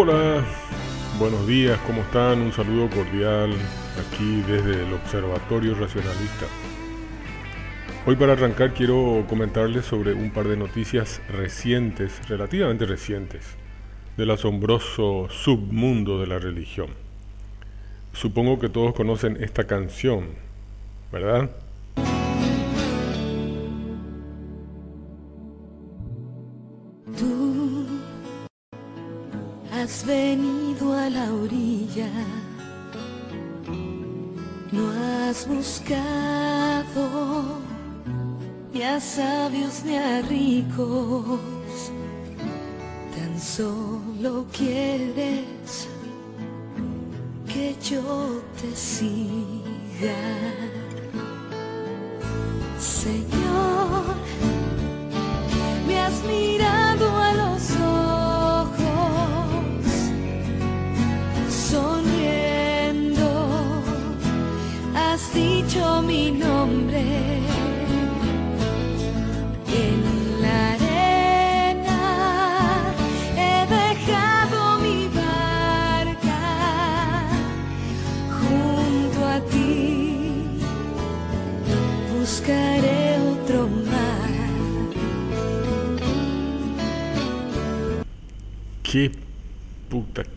Hola, buenos días, ¿cómo están? Un saludo cordial aquí desde el Observatorio Racionalista. Hoy para arrancar quiero comentarles sobre un par de noticias recientes, relativamente recientes, del asombroso submundo de la religión. Supongo que todos conocen esta canción, ¿verdad? Venido a la orilla, no has buscado ni a sabios ni a ricos, tan solo quieres que yo te siga.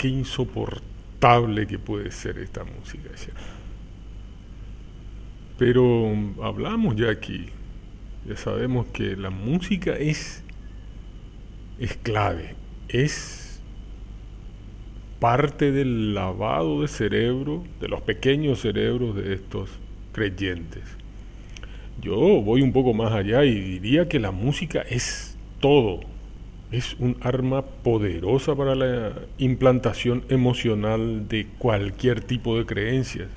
Qué insoportable que puede ser esta música. Pero hablamos ya aquí, ya sabemos que la música es, es clave, es parte del lavado de cerebro, de los pequeños cerebros de estos creyentes. Yo voy un poco más allá y diría que la música es todo, es un arma poderosa para la implantación emocional de cualquier tipo de creencias.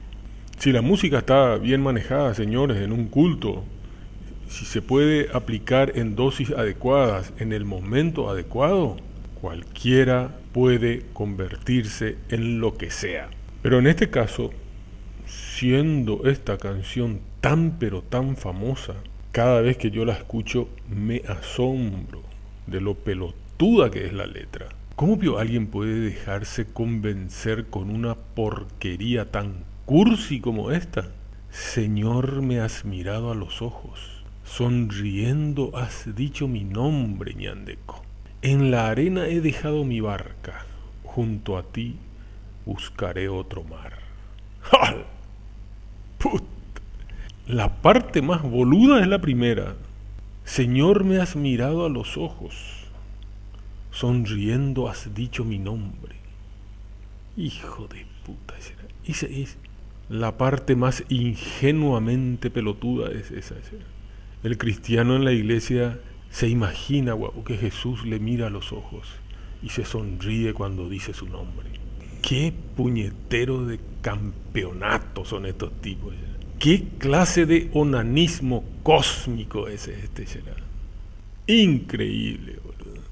Si la música está bien manejada, señores, en un culto, si se puede aplicar en dosis adecuadas, en el momento adecuado, cualquiera puede convertirse en lo que sea. Pero en este caso, siendo esta canción tan pero tan famosa, cada vez que yo la escucho me asombro de lo pelotuda que es la letra. ¿Cómo vio alguien puede dejarse convencer con una porquería tan cursi como esta? Señor, me has mirado a los ojos, sonriendo has dicho mi nombre, ñandeco. En la arena he dejado mi barca, junto a ti buscaré otro mar. ¡Jal! Puta. La parte más boluda es la primera. Señor, me has mirado a los ojos, sonriendo has dicho mi nombre. Hijo de puta, esa, es la parte más ingenuamente pelotuda es esa. El cristiano en la iglesia se imagina que Jesús le mira a los ojos y se sonríe cuando dice su nombre. Qué puñetero de campeonato son estos tipos. ¿Qué clase de onanismo cósmico es este? será? Increíble, boludo.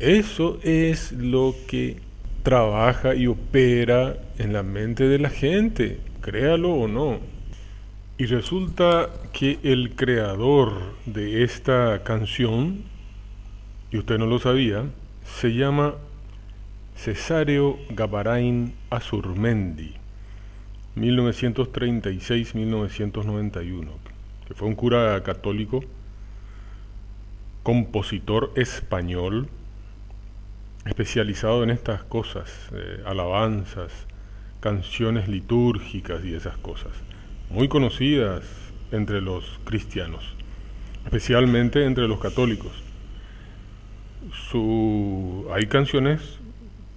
Eso es lo que trabaja y opera en la mente de la gente, créalo o no. Y resulta que el creador de esta canción, y usted no lo sabía, se llama Cesáreo Gabarain Azurmendi, 1936-1991, que fue un cura católico, compositor español, especializado en estas cosas, eh, alabanzas, canciones litúrgicas y esas cosas, muy conocidas entre los cristianos, especialmente entre los católicos. Hay canciones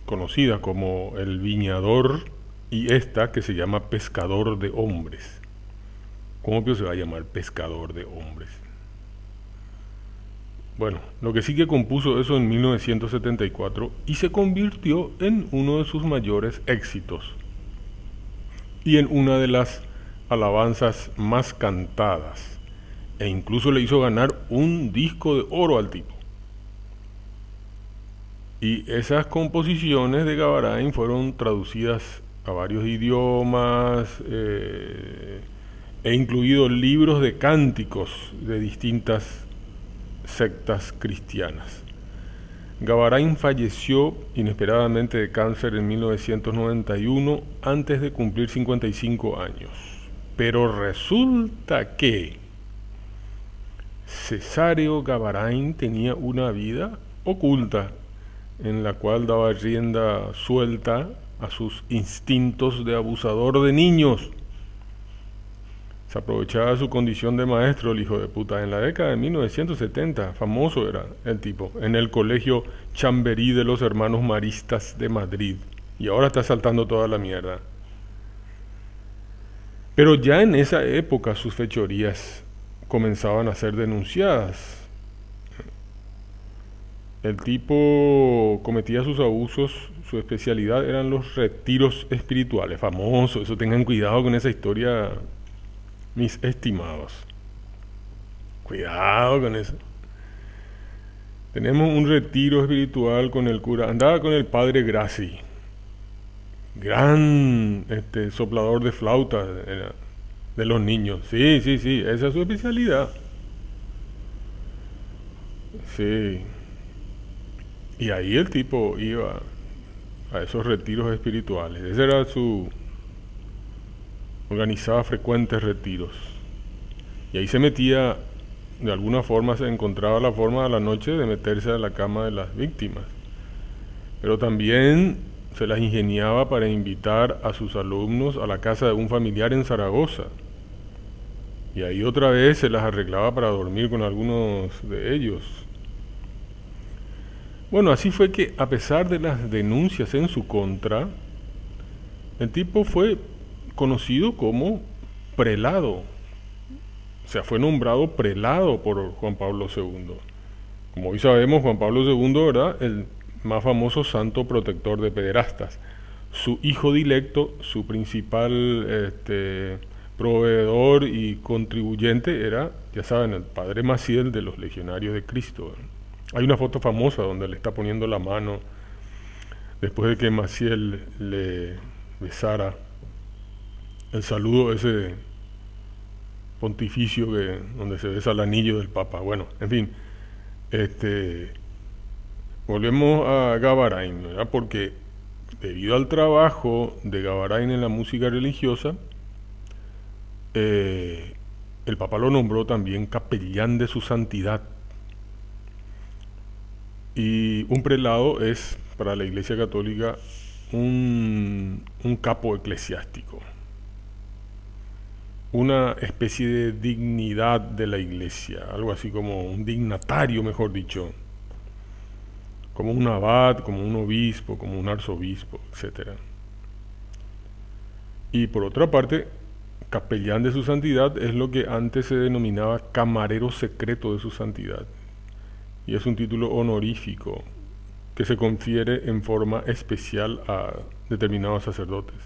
conocidas como El Viñador y esta que se llama Pescador de Hombres. ¿Cómo se va a llamar Pescador de Hombres? Bueno, lo que sí que compuso eso en 1974 y se convirtió en uno de sus mayores éxitos y en una de las alabanzas más cantadas e incluso le hizo ganar un disco de oro al tipo. Y esas composiciones de Gavarain fueron traducidas a varios idiomas eh, e incluidos libros de cánticos de distintas sectas cristianas. Gavarain falleció inesperadamente de cáncer en 1991 antes de cumplir 55 años. Pero resulta que Cesario Gavarain tenía una vida oculta en la cual daba rienda suelta a sus instintos de abusador de niños. Se aprovechaba su condición de maestro, el hijo de puta. En la década de 1970, famoso era el tipo, en el colegio Chamberí de los hermanos maristas de Madrid. Y ahora está saltando toda la mierda. Pero ya en esa época sus fechorías comenzaban a ser denunciadas. El tipo cometía sus abusos, su especialidad eran los retiros espirituales, famosos, eso tengan cuidado con esa historia, mis estimados. Cuidado con eso. Tenemos un retiro espiritual con el cura, andaba con el padre Graci, gran este, soplador de flauta de los niños. Sí, sí, sí, esa es su especialidad. Sí. Y ahí el tipo iba a esos retiros espirituales. Ese era su... Organizaba frecuentes retiros. Y ahí se metía, de alguna forma se encontraba la forma a la noche de meterse a la cama de las víctimas. Pero también se las ingeniaba para invitar a sus alumnos a la casa de un familiar en Zaragoza. Y ahí otra vez se las arreglaba para dormir con algunos de ellos. Bueno, así fue que a pesar de las denuncias en su contra, el tipo fue conocido como prelado. O sea, fue nombrado prelado por Juan Pablo II. Como hoy sabemos, Juan Pablo II era el más famoso santo protector de pederastas. Su hijo dilecto, su principal este, proveedor y contribuyente era, ya saben, el padre Maciel de los legionarios de Cristo. Hay una foto famosa donde le está poniendo la mano después de que Maciel le besara el saludo ese pontificio que, donde se besa el anillo del Papa. Bueno, en fin, este, volvemos a Gavarain, porque debido al trabajo de Gavarain en la música religiosa, eh, el Papa lo nombró también capellán de su santidad y un prelado es para la Iglesia Católica un, capo eclesiástico, una especie de dignidad de la Iglesia, algo así como un dignatario, mejor dicho, como un abad, como un obispo, como un arzobispo, etc. Y por otra parte, capellán de su santidad es lo que antes se denominaba camarero secreto de su santidad y es un título honorífico que se confiere en forma especial a determinados sacerdotes.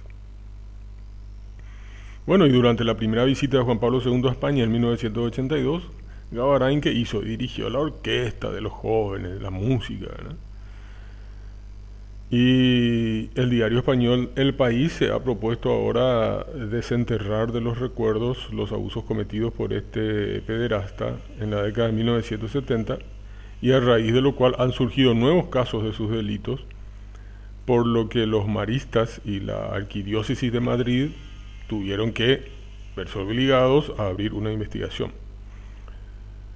Bueno, y durante la primera visita de Juan Pablo II a España en 1982, Gavarain que hizo, dirigió la orquesta de los jóvenes, la música. Y el diario español El País se ha propuesto ahora desenterrar de los recuerdos los abusos cometidos por este pederasta en la década de 1970 y a raíz de lo cual han surgido nuevos casos de sus delitos, por lo que los maristas y la arquidiócesis de Madrid tuvieron que verse obligados a abrir una investigación.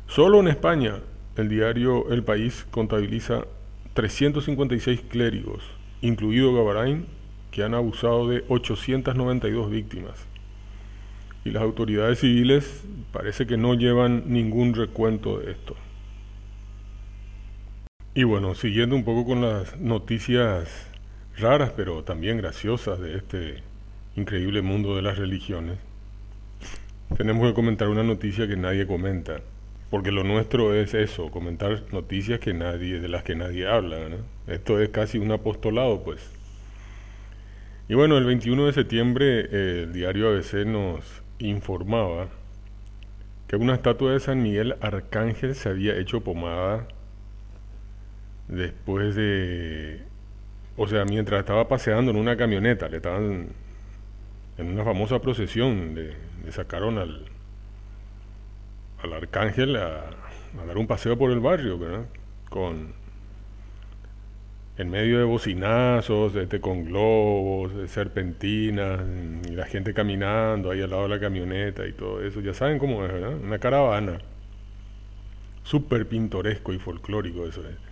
Solo en España, el diario El País contabiliza 356 clérigos, incluido Gavarain, que han abusado de 892 víctimas. Y las autoridades civiles parece que no llevan ningún recuento de esto. Y bueno, siguiendo un poco con las noticias raras, pero también graciosas de este increíble mundo de las religiones, tenemos que comentar una noticia que nadie comenta. Porque lo nuestro es eso, comentar noticias que nadie, de las que nadie habla. Esto es casi un apostolado, pues. Y bueno, el 21 de septiembre el diario ABC nos informaba que una estatua de San Miguel Arcángel se había hecho pomada después de, o sea, mientras estaba paseando en una camioneta, le estaban en una famosa procesión, le, sacaron al, al arcángel a, dar un paseo por el barrio, ¿verdad? Con en medio de bocinazos, este, con globos, serpentinas, y la gente caminando ahí al lado de la camioneta y todo eso. Ya saben cómo es, ¿verdad? Una caravana. Súper pintoresco y folclórico eso es.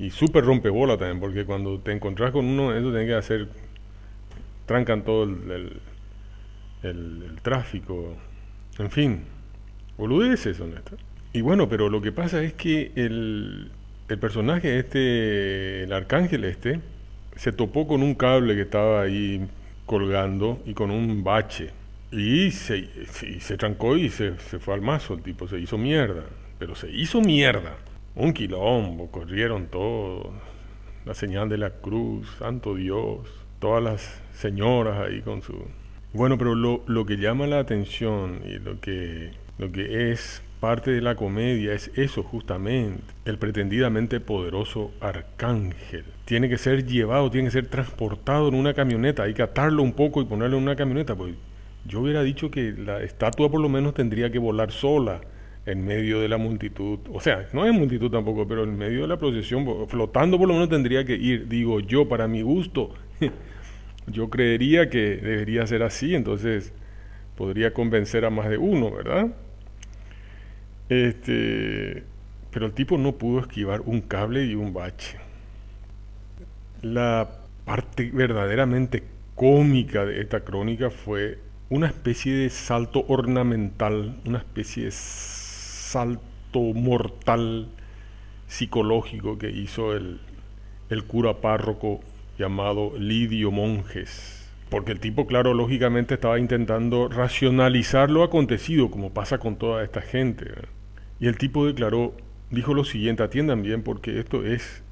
Y súper rompebola también, porque cuando te encontrás con uno, eso tiene que hacer trancan todo el, el, tráfico, en fin, boludeces son estas. Y bueno, pero lo que pasa es que el, el personaje este, el arcángel este, se topó con un cable que estaba ahí colgando y con un bache. Y se, se trancó y se, se, fue al mazo el tipo, se hizo mierda. Pero se hizo mierda. Un quilombo, corrieron todos. La señal de la cruz, santo Dios. Todas las señoras ahí con su... Bueno, pero lo, lo que llama la atención y lo que, lo que es parte de la comedia es eso justamente, el pretendidamente poderoso arcángel. Tiene que ser llevado, tiene que ser transportado en una camioneta, hay que atarlo un poco y ponerlo en una camioneta. Pues yo hubiera dicho que la estatua por lo menos tendría que volar sola en medio de la multitud, o sea, no hay multitud tampoco, pero en medio de la procesión, flotando por lo menos tendría que ir, digo yo, para mi gusto. Yo creería que debería ser así, entonces podría convencer a más de uno, ¿verdad? Este, pero el tipo no pudo esquivar un cable y un bache. La parte verdaderamente cómica de esta crónica fue una especie de salto ornamental, una especie de salto mortal psicológico que hizo el, el cura párroco llamado Lidio Monjes. Porque el tipo, claro, lógicamente estaba intentando racionalizar lo acontecido, como pasa con toda esta gente. Y el tipo declaró, dijo lo siguiente, atiendan bien porque esto es,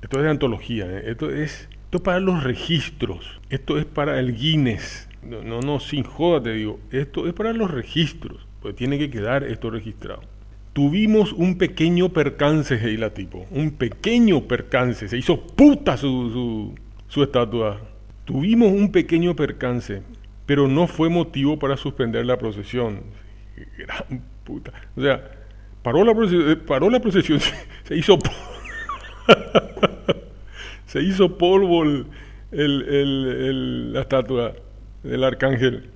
esto es de antología, ¿eh? esto es, esto para los registros, esto es para el Guinness. No, no, sin joda te digo, esto es para los registros, pues tiene que quedar esto registrado. Tuvimos un pequeño percance, Heila tipo, un pequeño percance, se hizo puta su su estatua. Tuvimos un pequeño percance, pero no fue motivo para suspender la procesión. Gran puta. O sea, paró la procesión, eh, paró la procesión se, hizo se hizo polvo el, la estatua del arcángel.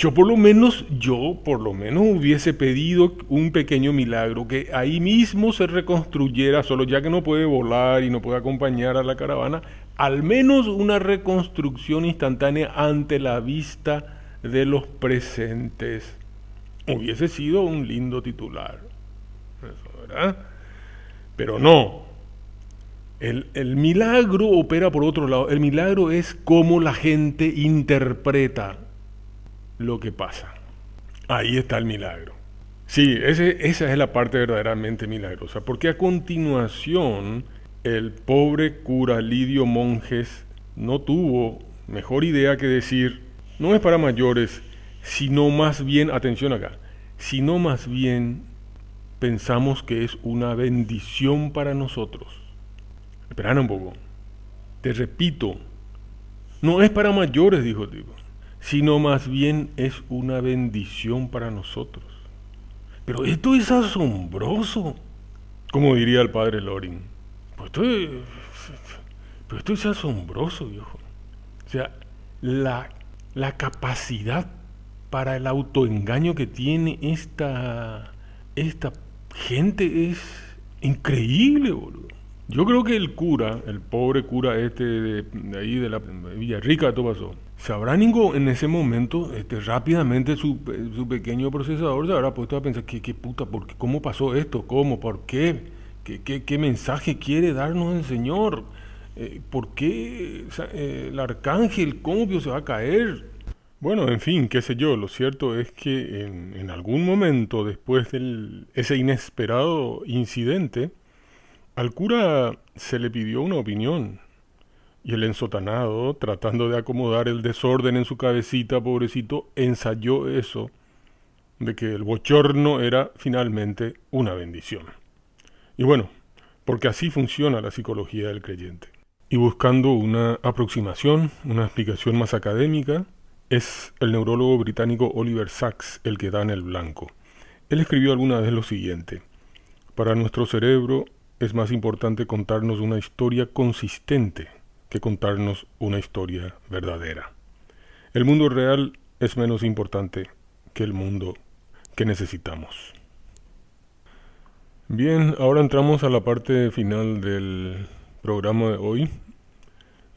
Yo por lo menos, yo por lo menos hubiese pedido un pequeño milagro, que ahí mismo se reconstruyera, solo ya que no puede volar y no puede acompañar a la caravana, al menos una reconstrucción instantánea ante la vista de los presentes. Hubiese sido un lindo titular, ¿verdad? Pero no. El, el milagro opera por otro lado. El milagro es cómo la gente interpreta lo que pasa. Ahí está el milagro. Sí, esa es la parte verdaderamente milagrosa, porque a continuación el pobre cura Lidio Monjes no tuvo mejor idea que decir, no es para mayores, sino más bien, atención acá, sino más bien pensamos que es una bendición para nosotros. Esperan un poco. Te repito, no es para mayores, dijo el tipo sino más bien es una bendición para nosotros. Pero esto es asombroso, como diría el padre Loring. Pues esto es, pero esto es asombroso, viejo. O sea, la, la capacidad para el autoengaño que tiene esta, esta gente es increíble, boludo. Yo creo que el cura, el pobre cura este de, ahí de la Villarrica, todo pasó Sabránigo en ese momento, este, rápidamente su, su, pequeño procesador se habrá puesto a pensar, ¿qué, qué puta? ¿por qué, ¿Cómo pasó esto? ¿Cómo? ¿Por qué? ¿Qué, qué, qué mensaje quiere darnos el Señor? Eh, ¿Por qué eh, el arcángel cómo se va a caer? Bueno, en fin, qué sé yo, lo cierto es que en, en algún momento después de ese inesperado incidente, al cura se le pidió una opinión y el ensotanado, tratando de acomodar el desorden en su cabecita, pobrecito, ensayó eso de que el bochorno era finalmente una bendición. Y bueno, porque así funciona la psicología del creyente. Y buscando una aproximación, una explicación más académica, es el neurólogo británico Oliver Sacks el que da en el blanco. Él escribió alguna vez lo siguiente, para nuestro cerebro es más importante contarnos una historia consistente que contarnos una historia verdadera. El mundo real es menos importante que el mundo que necesitamos. Bien, ahora entramos a la parte final del programa de hoy,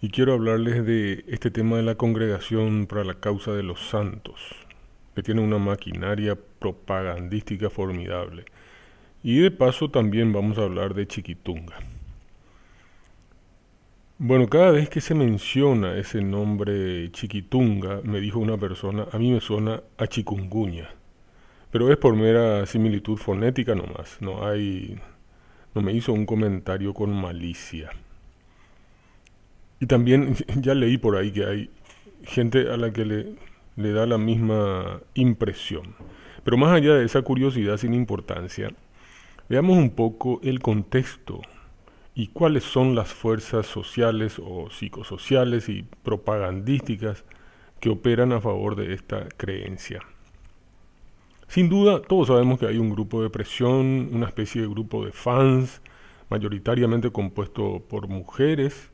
y quiero hablarles de este tema de la congregación para la causa de los santos, que tiene una maquinaria propagandística formidable. Y de paso también vamos a hablar de Chiquitunga. Bueno, cada vez que se menciona ese nombre Chiquitunga, me dijo una persona, a mí me suena a chikungunya. Pero es por mera similitud fonética nomás, no hay no me hizo un comentario con malicia. Y también ya leí por ahí que hay gente a la que le, le da la misma impresión. Pero más allá de esa curiosidad sin importancia, veamos un poco el contexto y cuáles son las fuerzas sociales o psicosociales y propagandísticas que operan a favor de esta creencia. Sin duda, todos sabemos que hay un grupo de presión, una especie de grupo de fans, mayoritariamente compuesto por mujeres,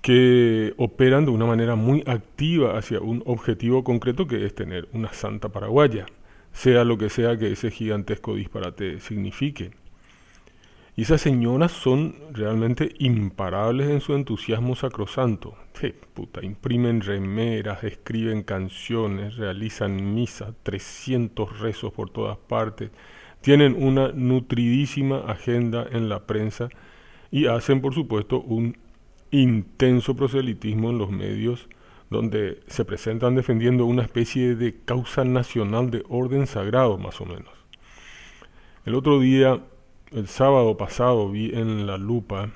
que operan de una manera muy activa hacia un objetivo concreto que es tener una santa paraguaya, sea lo que sea que ese gigantesco disparate signifique. Y esas señoras son realmente imparables en su entusiasmo sacrosanto. Sí, puta, imprimen remeras, escriben canciones, realizan misa, 300 rezos por todas partes, tienen una nutridísima agenda en la prensa y hacen, por supuesto, un intenso proselitismo en los medios donde se presentan defendiendo una especie de causa nacional de orden sagrado, más o menos. El otro día, el sábado pasado, vi en la lupa,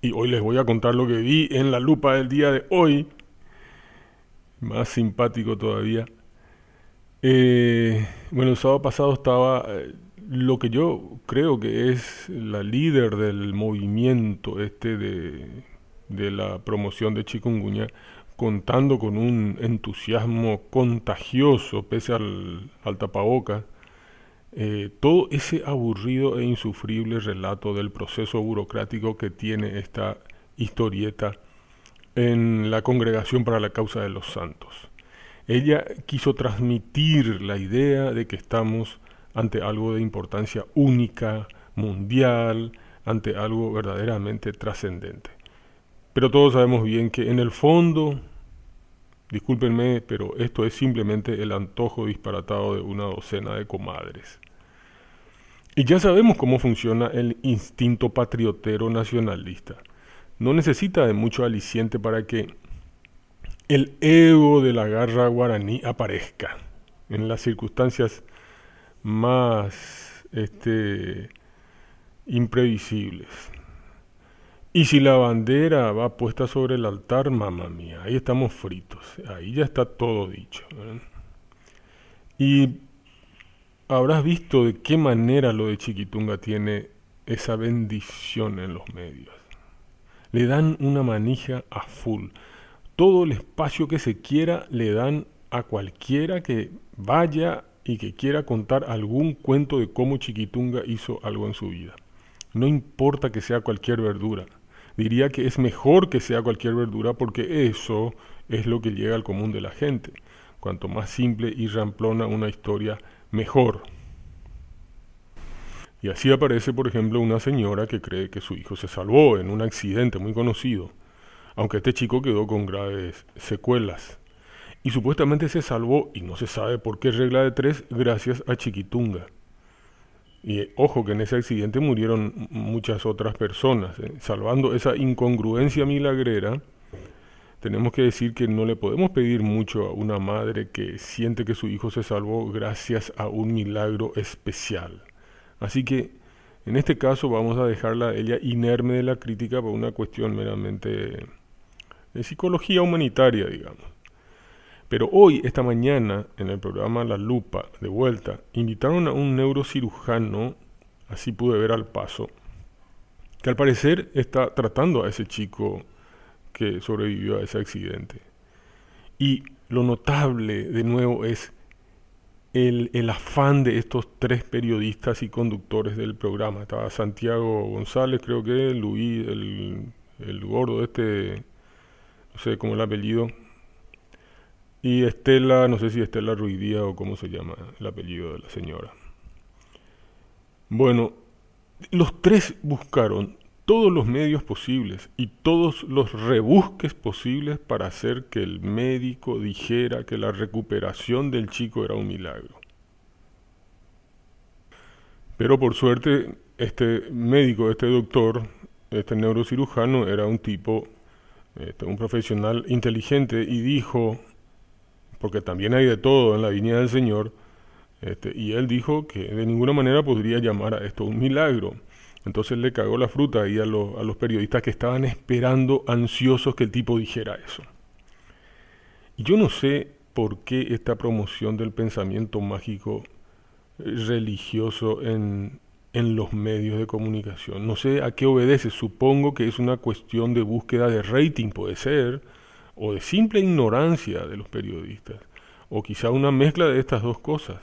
y hoy les voy a contar lo que vi en la lupa del día de hoy, más simpático todavía. Eh, bueno, el sábado pasado estaba eh, lo que yo creo que es la líder del movimiento este de, la promoción de chikungunya, contando con un entusiasmo contagioso pese al, al tapaboca, eh, todo ese aburrido e insufrible relato del proceso burocrático que tiene esta historieta en la Congregación para la Causa de los Santos. Ella quiso transmitir la idea de que estamos ante algo de importancia única, mundial, ante algo verdaderamente trascendente. Pero todos sabemos bien que en el fondo, discúlpenme, pero esto es simplemente el antojo disparatado de una docena de comadres. Y ya sabemos cómo funciona el instinto patriotero nacionalista. No necesita de mucho aliciente para que el ego de la garra guaraní aparezca en las circunstancias más este, imprevisibles. Y si la bandera va puesta sobre el altar, mamá mía, ahí estamos fritos, ahí ya está todo dicho. Y habrás visto de qué manera lo de Chiquitunga tiene esa bendición en los medios. Le dan una manija a full. Todo el espacio que se quiera le dan a cualquiera que vaya y que quiera contar algún cuento de cómo Chiquitunga hizo algo en su vida. No importa que sea cualquier verdura. Diría que es mejor que sea cualquier verdura porque eso es lo que llega al común de la gente. Cuanto más simple y ramplona una historia, mejor. Y así aparece, por ejemplo, una señora que cree que su hijo se salvó en un accidente muy conocido, aunque este chico quedó con graves secuelas y supuestamente se salvó, y no se sabe por qué regla de tres, gracias a Chiquitunga. Y ojo que en ese accidente murieron muchas otras personas. Eh. Salvando esa incongruencia milagrera, tenemos que decir que no le podemos pedir mucho a una madre que siente que su hijo se salvó gracias a un milagro especial. Así que en este caso vamos a dejarla ella inerme de la crítica por una cuestión meramente de psicología humanitaria, digamos. Pero hoy, esta mañana, en el programa La Lupa, de vuelta, invitaron a un neurocirujano, así pude ver al paso, que al parecer está tratando a ese chico que sobrevivió a ese accidente. Y lo notable, de nuevo, es el, afán de estos tres periodistas y conductores del programa. Estaba Santiago González, creo que, Luis, el, el gordo este, no sé cómo el apellido, y Estela, no sé si Estela Ruidía o cómo se llama el apellido de la señora. Bueno, los tres buscaron todos los medios posibles y todos los rebusques posibles para hacer que el médico dijera que la recuperación del chico era un milagro. Pero por suerte, este médico, este doctor, este neurocirujano era un tipo, este, un profesional inteligente y dijo, porque también hay de todo en la viña del Señor, este, y él dijo que de ninguna manera podría llamar a esto un milagro. Entonces le cagó la fruta ahí a, los periodistas que estaban esperando ansiosos que el tipo dijera eso. Yo no sé por qué esta promoción del pensamiento mágico eh, religioso en, en los medios de comunicación. No sé a qué obedece. Supongo que es una cuestión de búsqueda de rating, puede ser, o de simple ignorancia de los periodistas, o quizá una mezcla de estas dos cosas.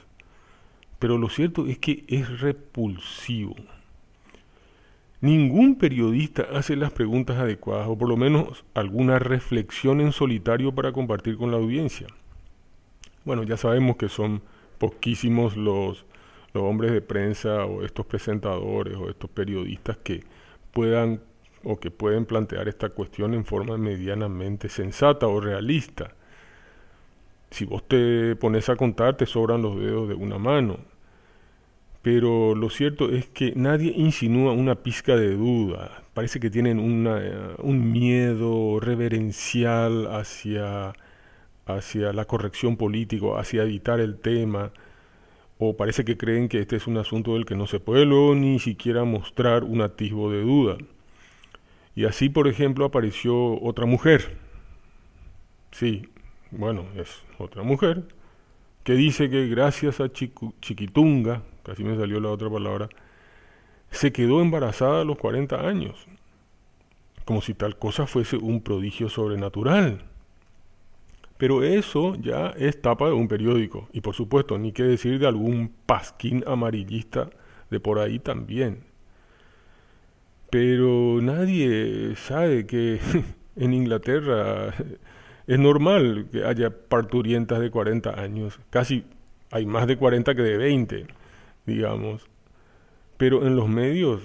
Pero lo cierto es que es repulsivo. Ningún periodista hace las preguntas adecuadas o por lo menos alguna reflexión en solitario para compartir con la audiencia. Bueno, ya sabemos que son poquísimos los, los hombres de prensa o estos presentadores o estos periodistas que puedan o que pueden plantear esta cuestión en forma medianamente sensata o realista. Si vos te pones a contar, te sobran los dedos de una mano pero lo cierto es que nadie insinúa una pizca de duda. Parece que tienen una, un miedo reverencial hacia, hacia la corrección política, hacia evitar el tema, o parece que creen que este es un asunto del que no se puede luego ni siquiera mostrar un atisbo de duda. Y así, por ejemplo, apareció otra mujer. Sí, bueno, es otra mujer que dice que gracias a Chiquitunga, casi me salió la otra palabra, se quedó embarazada a los 40 años, como si tal cosa fuese un prodigio sobrenatural. Pero eso ya es tapa de un periódico, y por supuesto, ni qué decir de algún pasquín amarillista de por ahí también. Pero nadie sabe que en Inglaterra es normal que haya parturientas de 40 años, casi hay más de 40 que de 20 digamos. Pero en los medios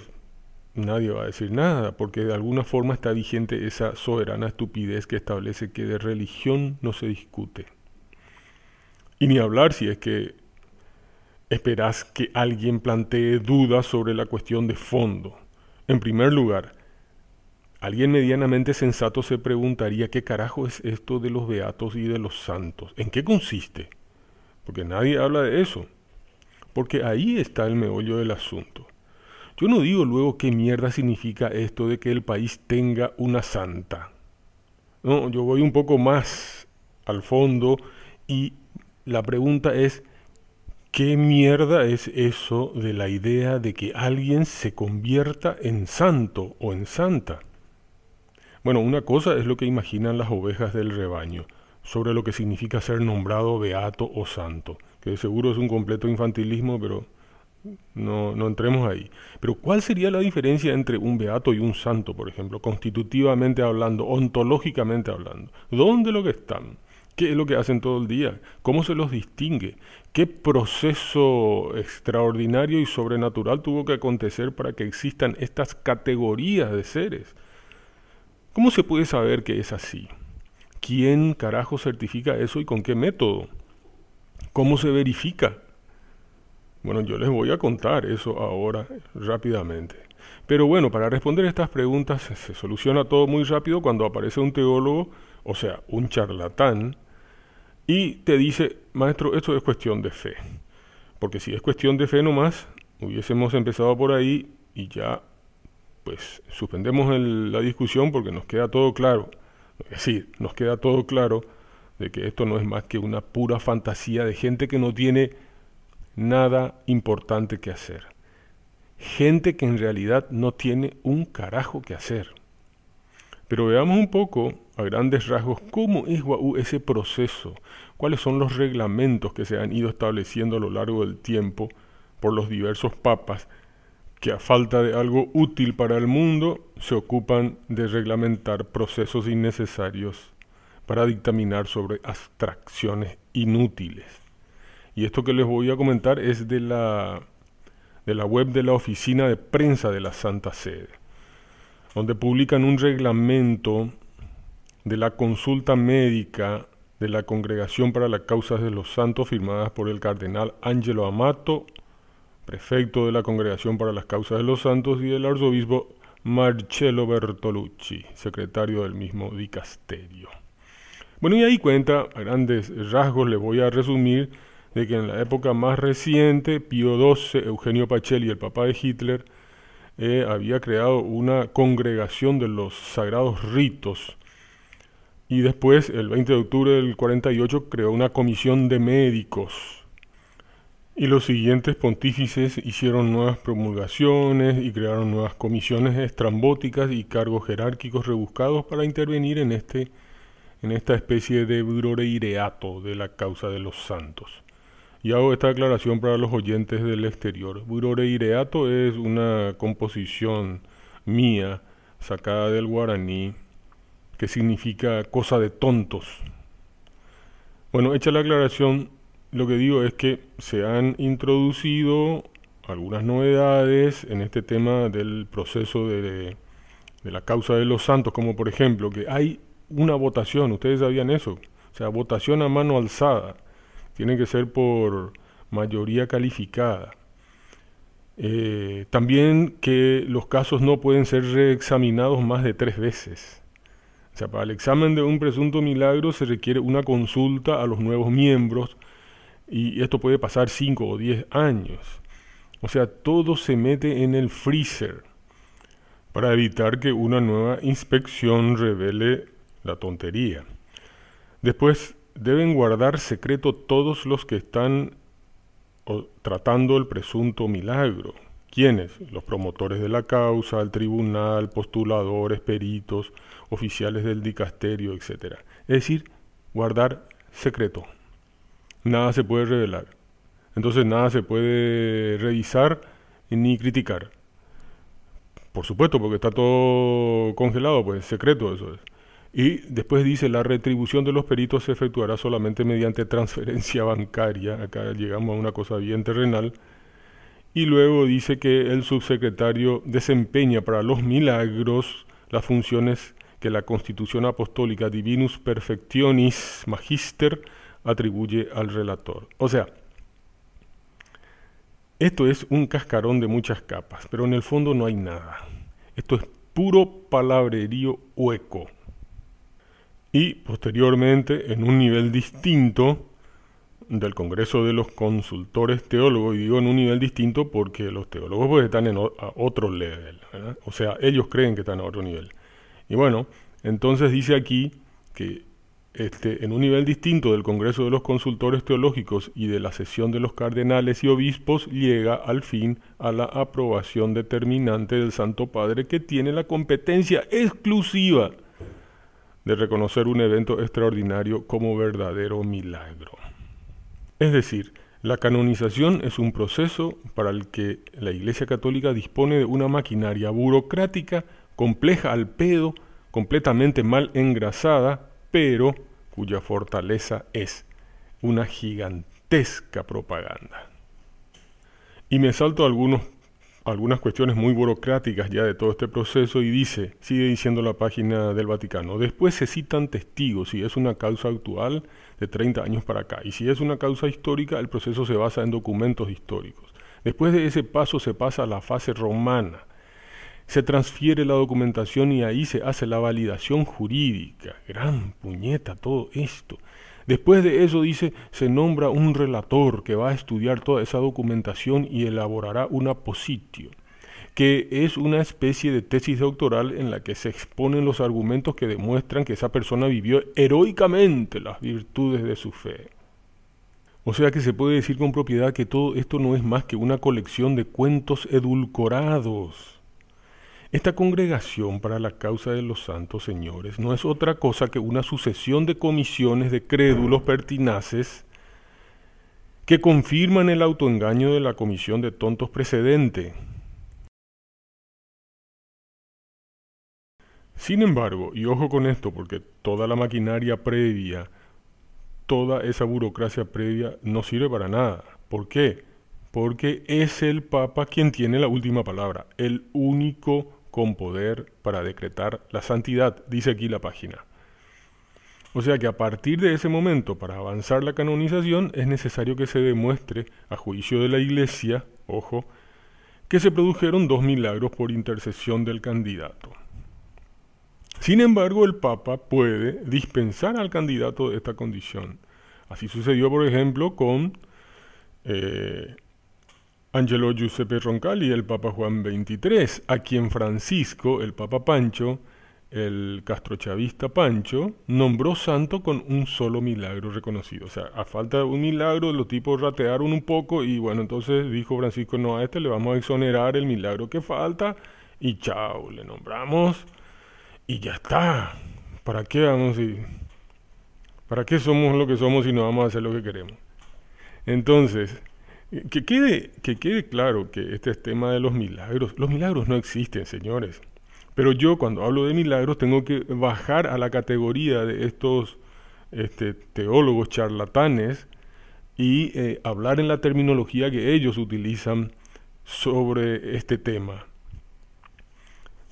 nadie va a decir nada, porque de alguna forma está vigente esa soberana estupidez que establece que de religión no se discute. Y ni hablar si es que esperas que alguien plantee dudas sobre la cuestión de fondo. En primer lugar, alguien medianamente sensato se preguntaría qué carajo es esto de los beatos y de los santos. ¿En qué consiste? Porque nadie habla de eso. Porque ahí está el meollo del asunto. Yo no digo luego qué mierda significa esto de que el país tenga una santa. No, yo voy un poco más al fondo y la pregunta es, ¿qué mierda es eso de la idea de que alguien se convierta en santo o en santa? Bueno, una cosa es lo que imaginan las ovejas del rebaño sobre lo que significa ser nombrado beato o santo que seguro es un completo infantilismo, pero no, no entremos ahí. Pero ¿cuál sería la diferencia entre un beato y un santo, por ejemplo, constitutivamente hablando, ontológicamente hablando? ¿Dónde lo que están? ¿Qué es lo que hacen todo el día? ¿Cómo se los distingue? ¿Qué proceso extraordinario y sobrenatural tuvo que acontecer para que existan estas categorías de seres? ¿Cómo se puede saber que es así? ¿Quién carajo certifica eso y con qué método? ¿Cómo se verifica? Bueno, yo les voy a contar eso ahora rápidamente. Pero bueno, para responder estas preguntas se soluciona todo muy rápido cuando aparece un teólogo, o sea, un charlatán, y te dice, maestro, esto es cuestión de fe. Porque si es cuestión de fe nomás, hubiésemos empezado por ahí y ya, pues, suspendemos la discusión porque nos queda todo claro. Es decir, nos queda todo claro de que esto no es más que una pura fantasía de gente que no tiene nada importante que hacer. Gente que en realidad no tiene un carajo que hacer. Pero veamos un poco, a grandes rasgos, cómo es ese proceso, cuáles son los reglamentos que se han ido estableciendo a lo largo del tiempo por los diversos papas que a falta de algo útil para el mundo se ocupan de reglamentar procesos innecesarios para dictaminar sobre abstracciones inútiles. Y esto que les voy a comentar es de la, de la web de la Oficina de Prensa de la Santa Sede, donde publican un reglamento de la consulta médica de la Congregación para las Causas de los Santos firmadas por el cardenal Angelo Amato, prefecto de la Congregación para las Causas de los Santos, y del arzobispo Marcello Bertolucci, secretario del mismo dicasterio. Bueno, y ahí cuenta, a grandes rasgos le voy a resumir, de que en la época más reciente, Pío XII, Eugenio Pacelli, el papá de Hitler, eh, había creado una congregación de los sagrados ritos. Y después, el 20 de octubre del 48, creó una comisión de médicos. Y los siguientes pontífices hicieron nuevas promulgaciones y crearon nuevas comisiones estrambóticas y cargos jerárquicos rebuscados para intervenir en, este, en esta especie de buroreireato de la causa de los santos. Y hago esta aclaración para los oyentes del exterior. Buroreireato es una composición mía sacada del guaraní que significa cosa de tontos. Bueno, hecha la aclaración, lo que digo es que se han introducido algunas novedades en este tema del proceso de, de la causa de los santos, como por ejemplo que hay una votación, ustedes sabían eso, o sea, votación a mano alzada tiene que ser por mayoría calificada. Eh, también que los casos no pueden ser reexaminados más de tres veces. O sea, para el examen de un presunto milagro se requiere una consulta a los nuevos miembros y esto puede pasar cinco o diez años. O sea, todo se mete en el freezer para evitar que una nueva inspección revele la tontería. Después deben guardar secreto todos los que están tratando el presunto milagro. ¿Quiénes? Los promotores de la causa, el tribunal, postuladores, peritos, oficiales del dicasterio, etc. Es decir, guardar secreto. Nada se puede revelar. Entonces nada se puede revisar ni criticar. Por supuesto, porque está todo congelado, pues secreto eso es. Y después dice, la retribución de los peritos se efectuará solamente mediante transferencia bancaria. Acá llegamos a una cosa bien terrenal. Y luego dice que el subsecretario desempeña para los milagros las funciones que la Constitución Apostólica Divinus Perfectionis Magister atribuye al relator. O sea, esto es un cascarón de muchas capas, pero en el fondo no hay nada. Esto es puro palabrerío hueco y posteriormente en un nivel distinto del Congreso de los Consultores Teólogos, y digo en un nivel distinto porque los teólogos pues, están en a otro level, o sea, ellos creen que están a otro nivel. Y bueno, entonces dice aquí que este, en un nivel distinto del Congreso de los Consultores Teológicos y de la sesión de los cardenales y obispos, llega al fin a la aprobación determinante del Santo Padre que tiene la competencia exclusiva de reconocer un evento extraordinario como verdadero milagro. Es decir, la canonización es un proceso para el que la Iglesia Católica dispone de una maquinaria burocrática compleja al pedo, completamente mal engrasada, pero cuya fortaleza es una gigantesca propaganda. Y me salto algunos algunas cuestiones muy burocráticas ya de todo este proceso y dice, sigue diciendo la página del Vaticano, después se citan testigos si es una causa actual de 30 años para acá y si es una causa histórica el proceso se basa en documentos históricos. Después de ese paso se pasa a la fase romana, se transfiere la documentación y ahí se hace la validación jurídica. Gran puñeta todo esto. Después de eso dice, se nombra un relator que va a estudiar toda esa documentación y elaborará una positio, que es una especie de tesis doctoral en la que se exponen los argumentos que demuestran que esa persona vivió heroicamente las virtudes de su fe. O sea que se puede decir con propiedad que todo esto no es más que una colección de cuentos edulcorados esta congregación para la causa de los santos señores no es otra cosa que una sucesión de comisiones de crédulos pertinaces que confirman el autoengaño de la comisión de tontos precedente. Sin embargo, y ojo con esto, porque toda la maquinaria previa, toda esa burocracia previa no sirve para nada. ¿Por qué? Porque es el Papa quien tiene la última palabra, el único con poder para decretar la santidad, dice aquí la página. O sea que a partir de ese momento, para avanzar la canonización, es necesario que se demuestre, a juicio de la Iglesia, ojo, que se produjeron dos milagros por intercesión del candidato. Sin embargo, el Papa puede dispensar al candidato de esta condición. Así sucedió, por ejemplo, con eh, Angelo Giuseppe Roncalli, el Papa Juan XXIII, a quien Francisco, el Papa Pancho, el castrochavista Pancho, nombró santo con un solo milagro reconocido. O sea, a falta de un milagro, los tipos ratearon un poco y bueno, entonces dijo Francisco, no, a este le vamos a exonerar el milagro que falta y chao, le nombramos y ya está. ¿Para qué vamos y para qué somos lo que somos y no vamos a hacer lo que queremos? Entonces, que quede, que quede claro que este es tema de los milagros. Los milagros no existen, señores. Pero yo cuando hablo de milagros tengo que bajar a la categoría de estos este, teólogos charlatanes y eh, hablar en la terminología que ellos utilizan sobre este tema.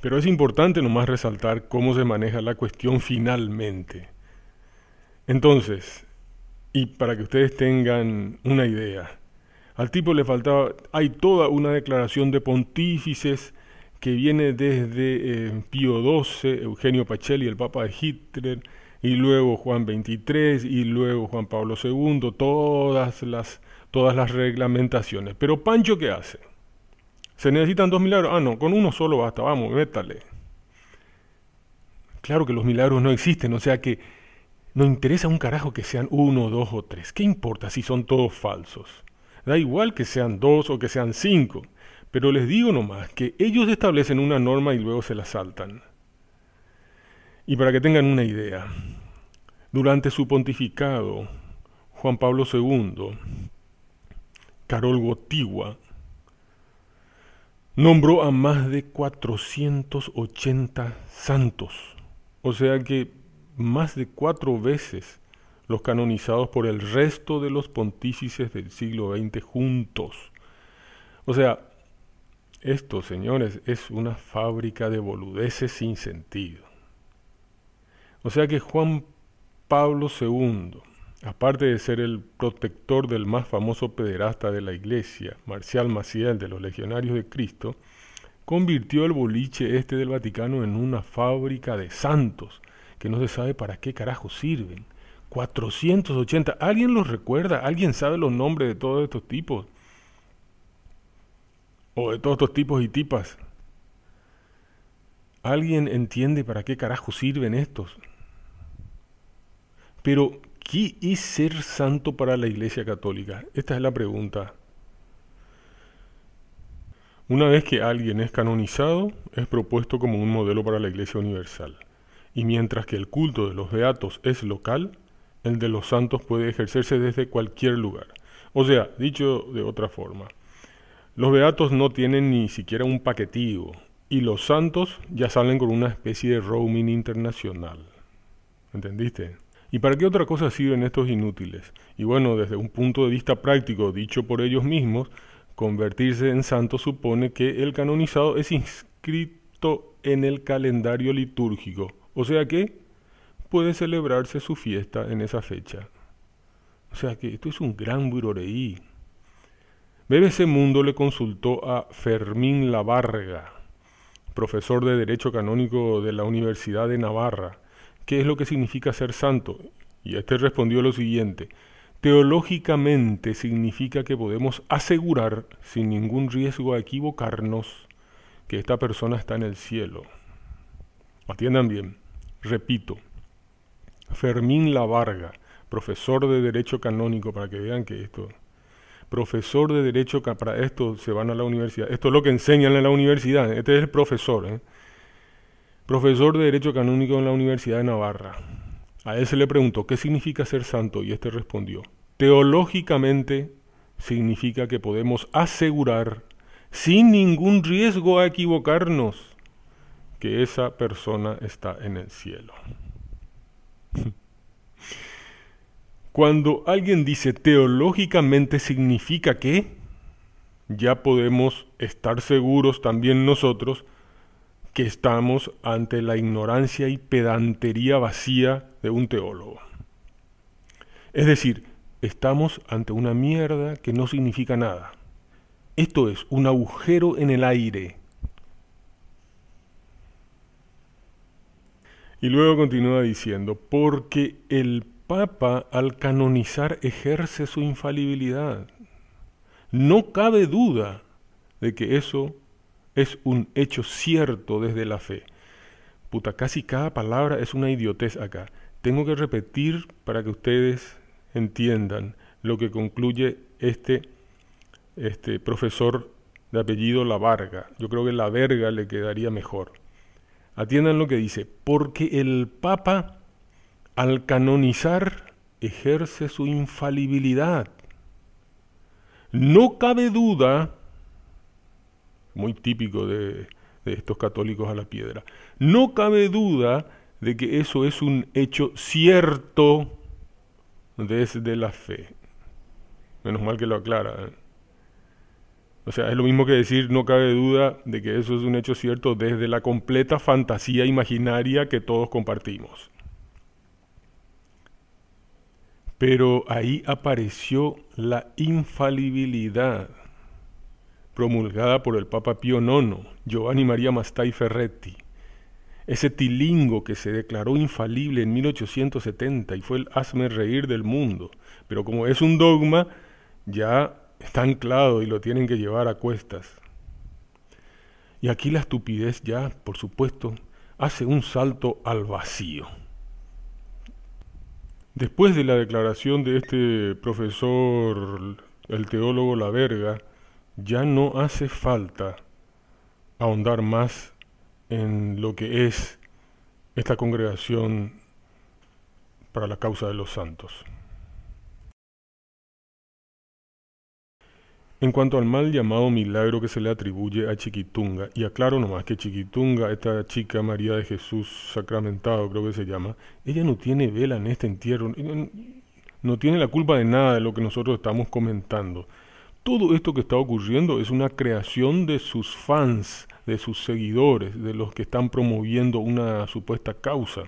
Pero es importante nomás resaltar cómo se maneja la cuestión finalmente. Entonces, y para que ustedes tengan una idea, al tipo le faltaba, hay toda una declaración de pontífices que viene desde eh, Pío XII, Eugenio Pacelli, el Papa de Hitler, y luego Juan XXIII, y luego Juan Pablo II, todas las, todas las reglamentaciones. Pero Pancho, ¿qué hace? ¿Se necesitan dos milagros? Ah, no, con uno solo basta, vamos, métale. Claro que los milagros no existen, o sea que no interesa un carajo que sean uno, dos o tres. ¿Qué importa si son todos falsos? Da igual que sean dos o que sean cinco, pero les digo nomás que ellos establecen una norma y luego se la saltan. Y para que tengan una idea, durante su pontificado, Juan Pablo II, Carol Gotigua, nombró a más de 480 santos, o sea que más de cuatro veces los canonizados por el resto de los pontífices del siglo XX juntos. O sea, esto, señores, es una fábrica de boludeces sin sentido. O sea que Juan Pablo II, aparte de ser el protector del más famoso pederasta de la iglesia, Marcial Maciel de los Legionarios de Cristo, convirtió el boliche este del Vaticano en una fábrica de santos, que no se sabe para qué carajo sirven 480. ¿Alguien los recuerda? ¿Alguien sabe los nombres de todos estos tipos? O de todos estos tipos y tipas. ¿Alguien entiende para qué carajo sirven estos? Pero, ¿qué es ser santo para la Iglesia Católica? Esta es la pregunta. Una vez que alguien es canonizado, es propuesto como un modelo para la Iglesia Universal. Y mientras que el culto de los beatos es local, el de los santos puede ejercerse desde cualquier lugar. O sea, dicho de otra forma, los beatos no tienen ni siquiera un paquetivo y los santos ya salen con una especie de roaming internacional. ¿Entendiste? ¿Y para qué otra cosa sirven estos inútiles? Y bueno, desde un punto de vista práctico, dicho por ellos mismos, convertirse en santo supone que el canonizado es inscrito en el calendario litúrgico, o sea que puede celebrarse su fiesta en esa fecha. O sea que esto es un gran buroreí. BBC Mundo le consultó a Fermín Lavarga, profesor de Derecho Canónico de la Universidad de Navarra, qué es lo que significa ser santo. Y este respondió lo siguiente, teológicamente significa que podemos asegurar, sin ningún riesgo a equivocarnos, que esta persona está en el cielo. Atiendan bien, repito, Fermín Lavarga, profesor de Derecho Canónico, para que vean que esto, profesor de Derecho, para esto se van a la universidad, esto es lo que enseñan en la universidad, este es el profesor, ¿eh? profesor de Derecho Canónico en la Universidad de Navarra. A él se le preguntó, ¿qué significa ser santo? Y este respondió, teológicamente significa que podemos asegurar, sin ningún riesgo a equivocarnos, que esa persona está en el cielo. Cuando alguien dice teológicamente significa que ya podemos estar seguros también nosotros que estamos ante la ignorancia y pedantería vacía de un teólogo. Es decir, estamos ante una mierda que no significa nada. Esto es un agujero en el aire Y luego continúa diciendo, porque el Papa al canonizar ejerce su infalibilidad. No cabe duda de que eso es un hecho cierto desde la fe. Puta, casi cada palabra es una idiotez acá. Tengo que repetir para que ustedes entiendan lo que concluye este, este profesor de apellido La Varga. Yo creo que La Verga le quedaría mejor. Atiendan lo que dice, porque el Papa al canonizar ejerce su infalibilidad. No cabe duda, muy típico de, estos católicos a la piedra, no cabe duda de que eso es un hecho cierto desde la fe. Menos mal que lo aclara. ¿eh? O sea, es lo mismo que decir, no cabe duda de que eso es un hecho cierto desde la completa fantasía imaginaria que todos compartimos. Pero ahí apareció la infalibilidad promulgada por el Papa Pío IX, Giovanni María Mastai Ferretti, ese tilingo que se declaró infalible en 1870 y fue el hazme reír del mundo. Pero como es un dogma, ya está anclado y lo tienen que llevar a cuestas. Y aquí la estupidez ya, por supuesto, hace un salto al vacío. Después de la declaración de este profesor, el teólogo La Verga, ya no hace falta ahondar más en lo que es esta congregación para la causa de los santos. En cuanto al mal llamado milagro que se le atribuye a Chiquitunga, y aclaro nomás que Chiquitunga, esta chica María de Jesús sacramentado creo que se llama, ella no tiene vela en este entierro, no tiene la culpa de nada de lo que nosotros estamos comentando. Todo esto que está ocurriendo es una creación de sus fans, de sus seguidores, de los que están promoviendo una supuesta causa.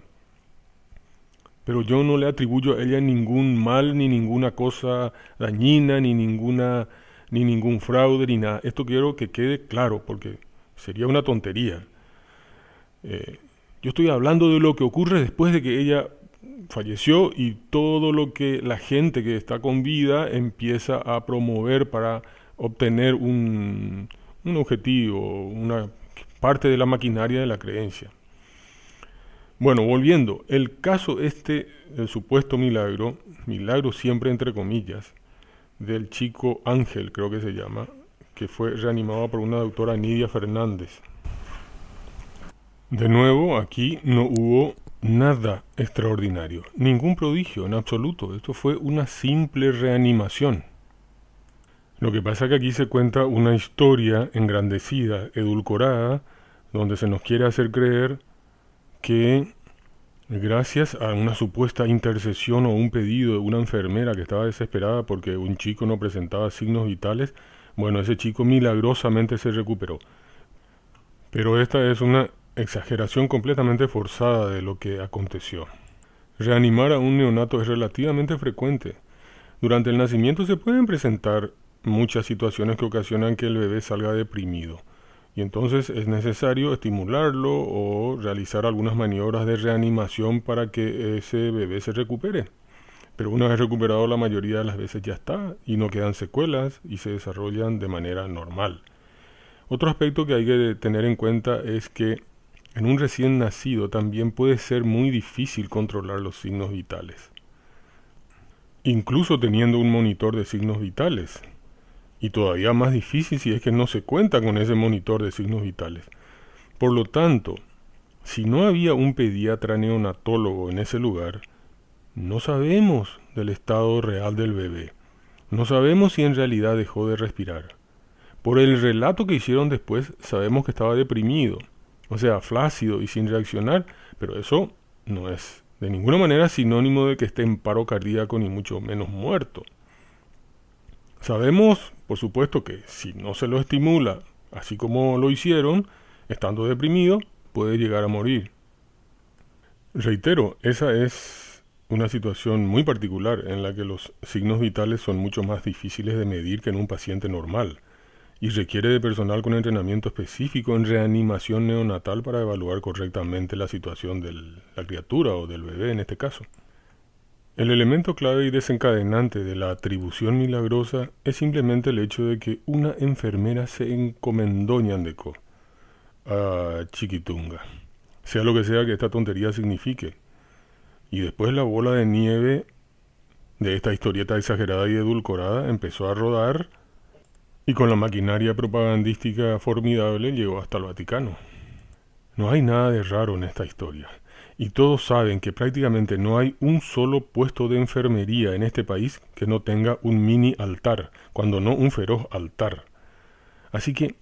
Pero yo no le atribuyo a ella ningún mal, ni ninguna cosa dañina, ni ninguna ni ningún fraude, ni nada. Esto quiero que quede claro, porque sería una tontería. Eh, yo estoy hablando de lo que ocurre después de que ella falleció y todo lo que la gente que está con vida empieza a promover para obtener un, un objetivo, una parte de la maquinaria de la creencia. Bueno, volviendo, el caso este, el supuesto milagro, milagro siempre entre comillas, del chico Ángel, creo que se llama, que fue reanimado por una doctora Nidia Fernández. De nuevo, aquí no hubo nada extraordinario, ningún prodigio en absoluto. Esto fue una simple reanimación. Lo que pasa es que aquí se cuenta una historia engrandecida, edulcorada, donde se nos quiere hacer creer que Gracias a una supuesta intercesión o un pedido de una enfermera que estaba desesperada porque un chico no presentaba signos vitales, Bueno, ese chico milagrosamente se recuperó. Pero esta es una exageración completamente forzada de lo que aconteció. Reanimar a un neonato es relativamente frecuente. Durante el nacimiento se pueden presentar muchas situaciones que ocasionan que el bebé salga deprimido. Y entonces es necesario estimularlo o realizar algunas maniobras de reanimación para que ese bebé se recupere. Pero una vez recuperado la mayoría de las veces ya está y no quedan secuelas y se desarrollan de manera normal. Otro aspecto que hay que tener en cuenta es que en un recién nacido también puede ser muy difícil controlar los signos vitales. Incluso teniendo un monitor de signos vitales, y todavía más difícil si es que no se cuenta con ese monitor de signos vitales. Por lo tanto, si no había un pediatra neonatólogo en ese lugar, no sabemos del estado real del bebé. No sabemos si en realidad dejó de respirar. Por el relato que hicieron después, sabemos que estaba deprimido, o sea, flácido y sin reaccionar, pero eso no es de ninguna manera sinónimo de que esté en paro cardíaco ni mucho menos muerto. Sabemos, por supuesto, que si no se lo estimula, así como lo hicieron, estando deprimido, puede llegar a morir. Reitero, esa es una situación muy particular en la que los signos vitales son mucho más difíciles de medir que en un paciente normal y requiere de personal con entrenamiento específico en reanimación neonatal para evaluar correctamente la situación de la criatura o del bebé en este caso. El elemento clave y desencadenante de la atribución milagrosa es simplemente el hecho de que una enfermera se encomendó ñandeco a Chiquitunga, sea lo que sea que esta tontería signifique. Y después la bola de nieve de esta historieta exagerada y edulcorada empezó a rodar y con la maquinaria propagandística formidable llegó hasta el Vaticano. No hay nada de raro en esta historia y todos saben que prácticamente no hay un solo puesto de enfermería en este país que no tenga un mini altar, cuando no un feroz altar. Así que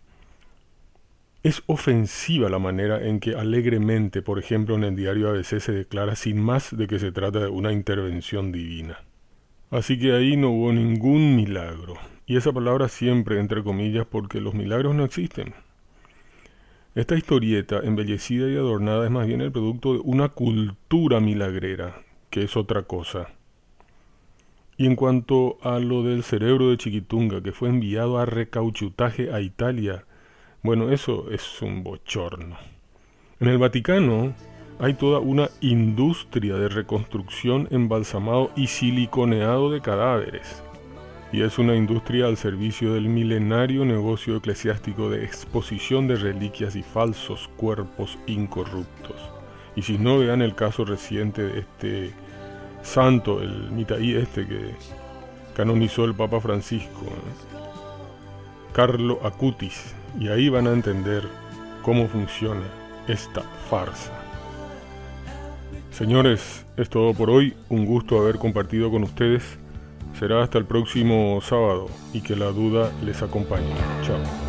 es ofensiva la manera en que alegremente, por ejemplo, en el diario ABC se declara sin más de que se trata de una intervención divina. Así que ahí no hubo ningún milagro. Y esa palabra siempre entre comillas porque los milagros no existen. Esta historieta, embellecida y adornada, es más bien el producto de una cultura milagrera, que es otra cosa. Y en cuanto a lo del cerebro de Chiquitunga, que fue enviado a recauchutaje a Italia, bueno, eso es un bochorno. En el Vaticano hay toda una industria de reconstrucción embalsamado y siliconeado de cadáveres y es una industria al servicio del milenario negocio eclesiástico de exposición de reliquias y falsos cuerpos incorruptos. Y si no vean el caso reciente de este santo, el mitaí este que canonizó el Papa Francisco, ¿eh? Carlo Acutis, y ahí van a entender cómo funciona esta farsa. Señores, es todo por hoy, un gusto haber compartido con ustedes Será hasta el próximo sábado y que la duda les acompañe. Chao.